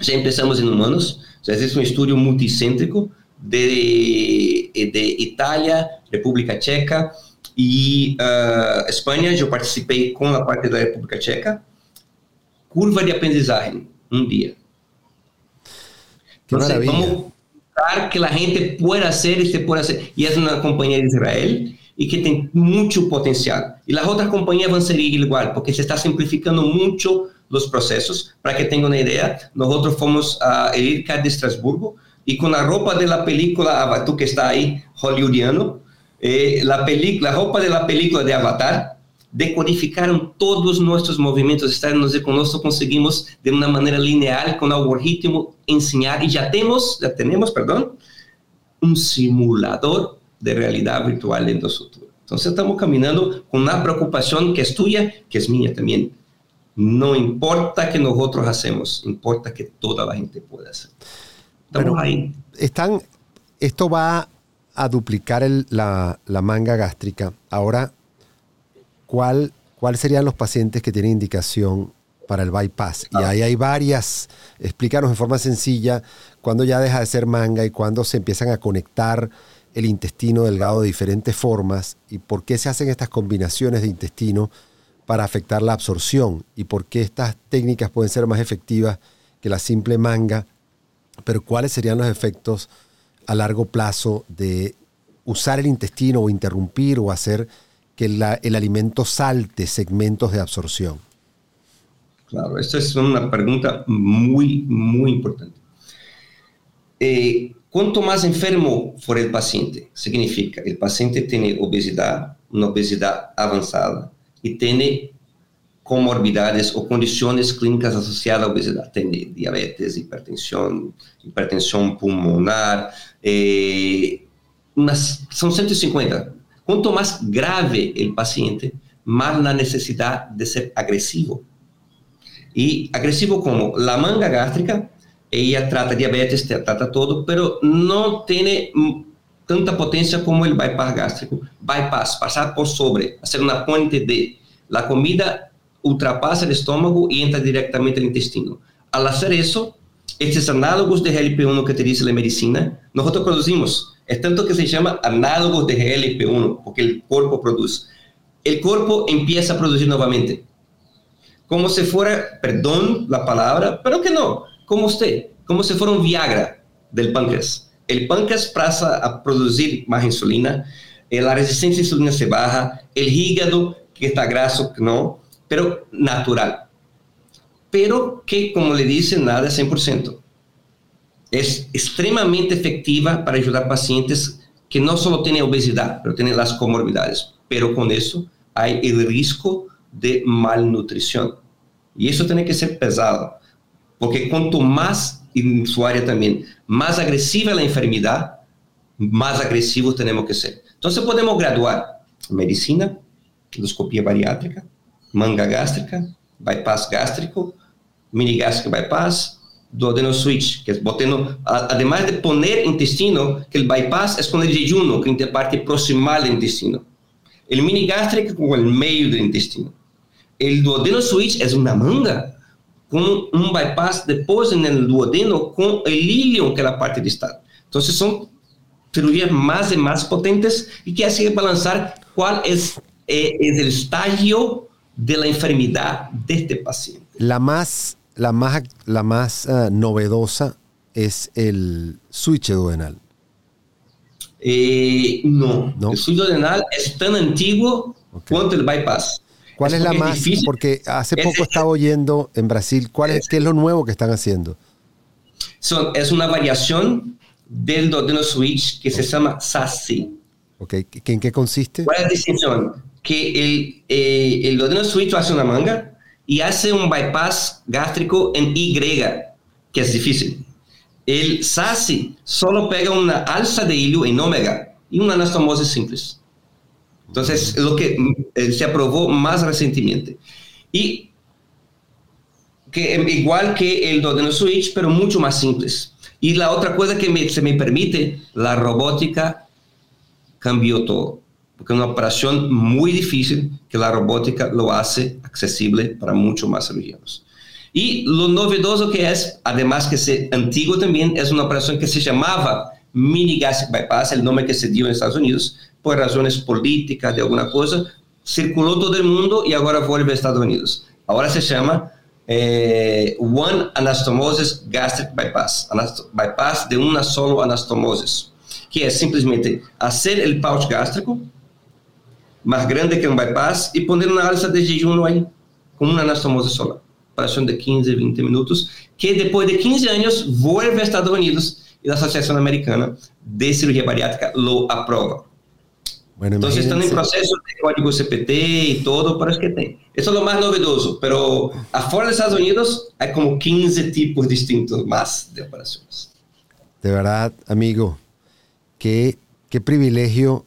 Ya empezamos en humanos, ya es un estudio multicéntrico de, de Italia, República Checa y uh, España. Yo participé con la parte de la República Checa. Curva de aprendizaje, un día. Entonces, vamos a que la gente pueda hacer y se pueda hacer. Y es una compañía de Israel y que tiene mucho potencial. Y las otras compañías van a seguir igual, porque se está simplificando mucho los procesos. Para que tengan una idea, nosotros fuimos a IRCAD de Estrasburgo y con la ropa de la película, tú que está ahí, hollywoodiano, eh, la, la ropa de la película de Avatar, decodificaron todos nuestros movimientos externos y con nosotros conseguimos de una manera lineal, con algoritmo, enseñar y ya tenemos, ya tenemos, perdón, un simulador de realidad virtual en nosotros. Entonces estamos caminando con una preocupación que es tuya, que es mía también. No importa que nosotros hacemos, importa que toda la gente pueda hacer. Estamos ahí. Están, esto va a duplicar la, la, manga gástrica. Ahora, ¿cuál, ¿cuáles serían los pacientes que tienen indicación para el bypass? Y ahí hay varias. Explícanos en forma sencilla cuándo ya deja de ser manga y cuándo se empiezan a conectar el intestino delgado de diferentes formas y por qué se hacen estas combinaciones de intestino para afectar la absorción y por qué estas técnicas pueden ser más efectivas que la simple manga, pero cuáles serían los efectos a largo plazo de usar el intestino o interrumpir o hacer que el alimento salte segmentos de absorción. Claro, esta es una pregunta muy, muy importante. Eh, cuanto más enfermo for el paciente, significa el paciente tiene obesidad, una obesidad avanzada, y tiene comorbidades o condiciones clínicas asociadas a obesidad. Tiene diabetes, hipertensión, hipertensión pulmonar, eh, unas, son 150. Cuanto más grave el paciente, más la necesidad de ser agresivo. Y agresivo como la manga gástrica, ella trata diabetes, trata todo, pero no tiene tanta potencia como el bypass gástrico. Bypass, pasar por sobre, hacer una puente de la comida ultrapasa el estómago y entra directamente al intestino. Al hacer eso, estos análogos de GLP-1 que dice la medicina, nosotros producimos. Es tanto que se llama análogos de GLP-1, porque el cuerpo produce. El cuerpo empieza a producir nuevamente. Como si fuera, perdón la palabra, pero que no, como usted, como si fuera un Viagra del páncreas. El páncreas pasa a producir más insulina, eh, la resistencia a insulina se baja, el hígado que está graso, no, pero natural. Pero que, como le dice, nada es 100%. Es extremadamente efectiva para ayudar pacientes que no solo tienen obesidad, pero tienen las comorbidades. Pero con eso hay el riesgo de malnutrición. Y eso tiene que ser pesado, porque cuanto más, en su área también, más agresiva la enfermedad, más agresivos tenemos que ser. Entonces podemos graduar medicina, endoscopia bariátrica, manga gástrica, bypass gástrico, mini gástrico bypass, duodeno switch, que es boteno, además de poner intestino, que el bypass es con el jejunum, que es la parte proximal del intestino. El mini gástrico con el medio del intestino. El duodeno switch es una manga, con un bypass en el duodeno con el ilion, que es la parte distal. Entonces son cirugías más y más potentes y que hacen balanzar cuál es eh, es el estadio de la enfermedad de este paciente. La más, la más, la más uh, novedosa es el switch duodenal. Eh, no. no, el switch duodenal es tan antiguo okay. cuanto el bypass. ¿Cuál es, es la más? Difícil. Porque hace poco es, estaba oyendo en Brasil, ¿cuál es, ¿qué es lo nuevo que están haciendo? Son, es una variación del duodeno switch que se llama SASI. Okay. ¿En qué consiste? ¿Cuál es la distinción? que el, eh, el duodeno suizo hace una manga y hace un bypass gástrico en Y, que es difícil. El SASI solo pega una alza de hilo en omega y una anastomosis simples. Entonces, lo que eh, se aprobó más recientemente. Y que igual que el duodeno switch, pero mucho más simples. Y la otra cosa que se me permite, la robótica cambió todo. Porque es una operación muy difícil que la robótica lo hace accesible para muchos más cirurgianos. Y lo novedoso que es, además que es antiguo también, es una operación que se llamaba mini gastric bypass, el nombre que se dio en Estados Unidos, por razones políticas, de alguna cosa, circuló todo el mundo y ahora vuelve a Estados Unidos. Ahora se llama eh, One Anastomosis Gastric Bypass, bypass de una sola anastomosis, que es simplemente hacer el pouch gástrico más grande que un bypass y poner una alza de jejum ahí, con una anastomosis sola. Operación de 15, 20 minutos, que después de 15 años vuelve a Estados Unidos y la Asociación Americana de Cirugía Bariátrica lo aprueba. Bueno, Entonces están en proceso de código CPT y todo, pero es que tem. Eso es lo más novedoso, pero afuera de Estados Unidos hay como 15 tipos distintos más de operaciones. De verdad, amigo, qué, qué privilegio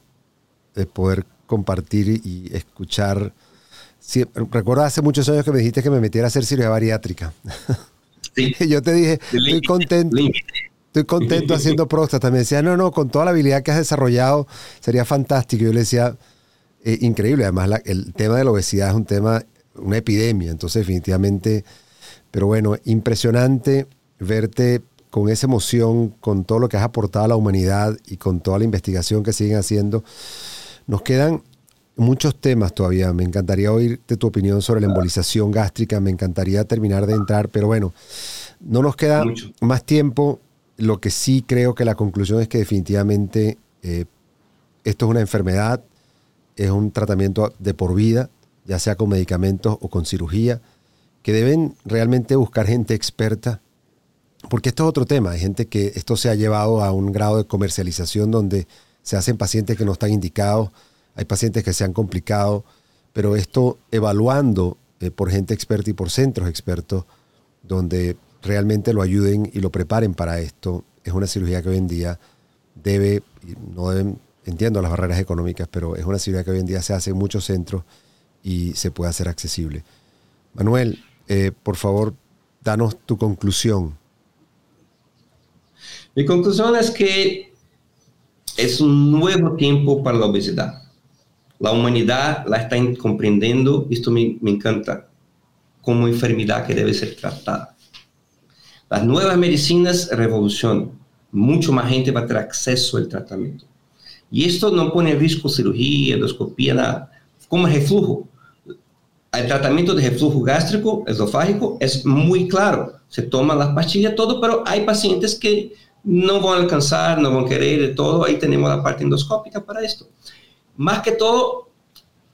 de poder compartir y escuchar. Sí, recuerdo hace muchos años que me dijiste que me metiera a hacer cirugía bariátrica. Sí. Yo te dije, estoy contento estoy contento haciendo próstata. Me decía, no, no, con toda la habilidad que has desarrollado sería fantástico. Yo le decía, eh, increíble. Además, el tema de la obesidad es un tema, una epidemia. Entonces, definitivamente, pero bueno, impresionante verte con esa emoción, con todo lo que has aportado a la humanidad y con toda la investigación que siguen haciendo. Nos quedan muchos temas todavía. Me encantaría oírte tu opinión sobre la embolización gástrica. Me encantaría terminar de entrar, pero bueno, no nos queda más tiempo. Lo que sí creo que la conclusión es que definitivamente eh, esto es una enfermedad, es un tratamiento de por vida, ya sea con medicamentos o con cirugía, que deben realmente buscar gente experta, porque esto es otro tema, hay gente que esto se ha llevado a un grado de comercialización donde se hacen pacientes que no están indicados, hay pacientes que se han complicado, pero esto evaluando eh, por gente experta y por centros expertos, donde realmente lo ayuden y lo preparen para esto. Es una cirugía que hoy en día debe, no deben, entiendo las barreras económicas, pero es una cirugía que hoy en día se hace en muchos centros y se puede hacer accesible. Manuel, eh, por favor, danos tu conclusión. Mi conclusión es que es un nuevo tiempo para la obesidad. La humanidad la está comprendiendo, esto me, me encanta, como enfermedad que debe ser tratada. Las nuevas medicinas revolucionan. Mucho más gente va a tener acceso al tratamiento. Y esto no pone en riesgo cirugía, endoscopía, nada. Como el reflujo. El tratamiento de reflujo gástrico, esofágico, es muy claro. Se toman las pastillas, todo, pero hay pacientes que no van a alcanzar, no van a querer de todo. Ahí tenemos la parte endoscópica para esto. Más que todo,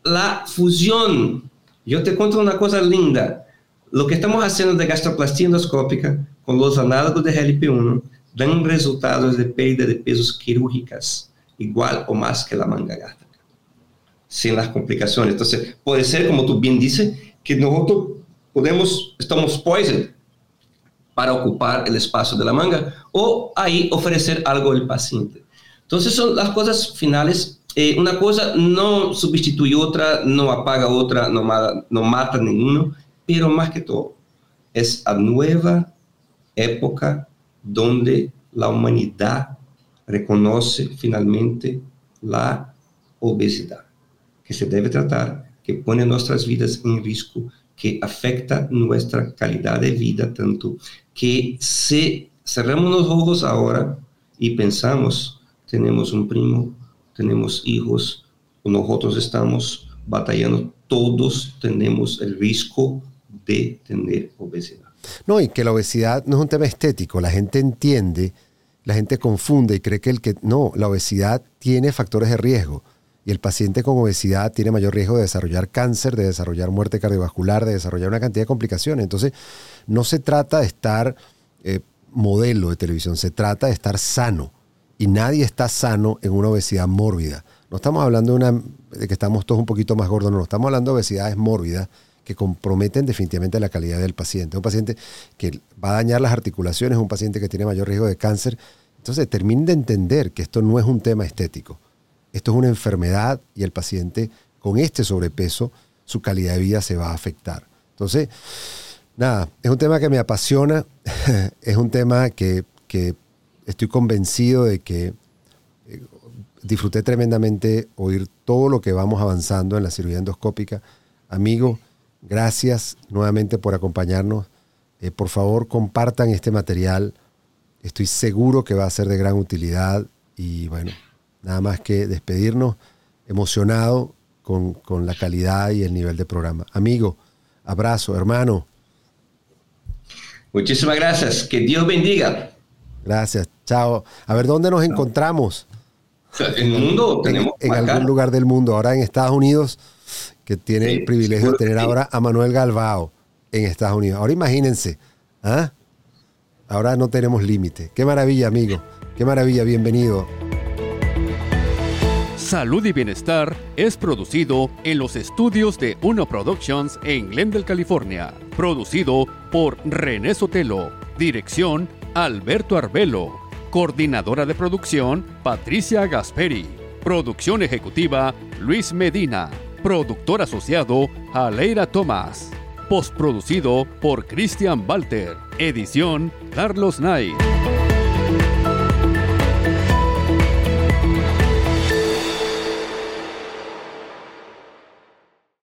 la fusión. Yo te cuento una cosa linda. Lo que estamos haciendo de gastroplastia endoscópica con los análogos de GLP-1 dan resultados de pérdida de pesos quirúrgicas igual o más que la manga gástrica, sin las complicaciones. Entonces, puede ser, como tú bien dices, que nosotros podemos, estamos poised para ocupar el espacio de la manga o ahí ofrecer algo al paciente. Entonces, son las cosas finales. Eh, una cosa no sustituye otra, no apaga otra, no, no mata ninguno, pero más que todo, es a nueva época donde la humanidad reconoce finalmente la obesidad, que se debe tratar, que pone nuestras vidas en riesgo, que afecta nuestra calidad de vida tanto, que si cerramos los ojos ahora y pensamos, tenemos un primo, tenemos hijos, nosotros estamos batallando, todos tenemos el riesgo de tener obesidad. No, y que la obesidad no es un tema estético, la gente entiende, la gente confunde y cree que el que no, la obesidad tiene factores de riesgo y el paciente con obesidad tiene mayor riesgo de desarrollar cáncer, de desarrollar muerte cardiovascular, de desarrollar una cantidad de complicaciones. Entonces, no se trata de estar eh, modelo de televisión, se trata de estar sano y nadie está sano en una obesidad mórbida. No estamos hablando de, de que estamos todos un poquito más gordos, no, estamos hablando de obesidades mórbidas que comprometen definitivamente la calidad del paciente. Un paciente que va a dañar las articulaciones, un paciente que tiene mayor riesgo de cáncer. Entonces, terminen de entender que esto no es un tema estético. Esto es una enfermedad y el paciente con este sobrepeso, su calidad de vida se va a afectar. Entonces, nada, es un tema que me apasiona, es un tema que, que estoy convencido de que eh, disfruté tremendamente oír todo lo que vamos avanzando en la cirugía endoscópica. Amigo, Gracias nuevamente por acompañarnos. Eh, por favor, compartan este material. Estoy seguro que va a ser de gran utilidad. Y bueno, nada más que despedirnos emocionado con, con la calidad y el nivel de programa. Amigo, abrazo, hermano. Muchísimas gracias. Que Dios bendiga. Gracias. Chao. A ver, ¿dónde nos encontramos? En el mundo tenemos. En, en algún lugar del mundo. Ahora en Estados Unidos que tiene el privilegio de tener ahora a Manuel Galvao en Estados Unidos. Ahora imagínense, ¿ah? ahora no tenemos límite. Qué maravilla, amigo. Qué maravilla, bienvenido. Salud y Bienestar es producido en los estudios de Uno Productions en Glendale, California. Producido por René Sotelo. Dirección Alberto Arbelo. Coordinadora de producción Patricia Gasperi. Producción ejecutiva Luis Medina. Productor asociado Aleira Tomás. Postproducido por Christian Walter. Edición Carlos Knight.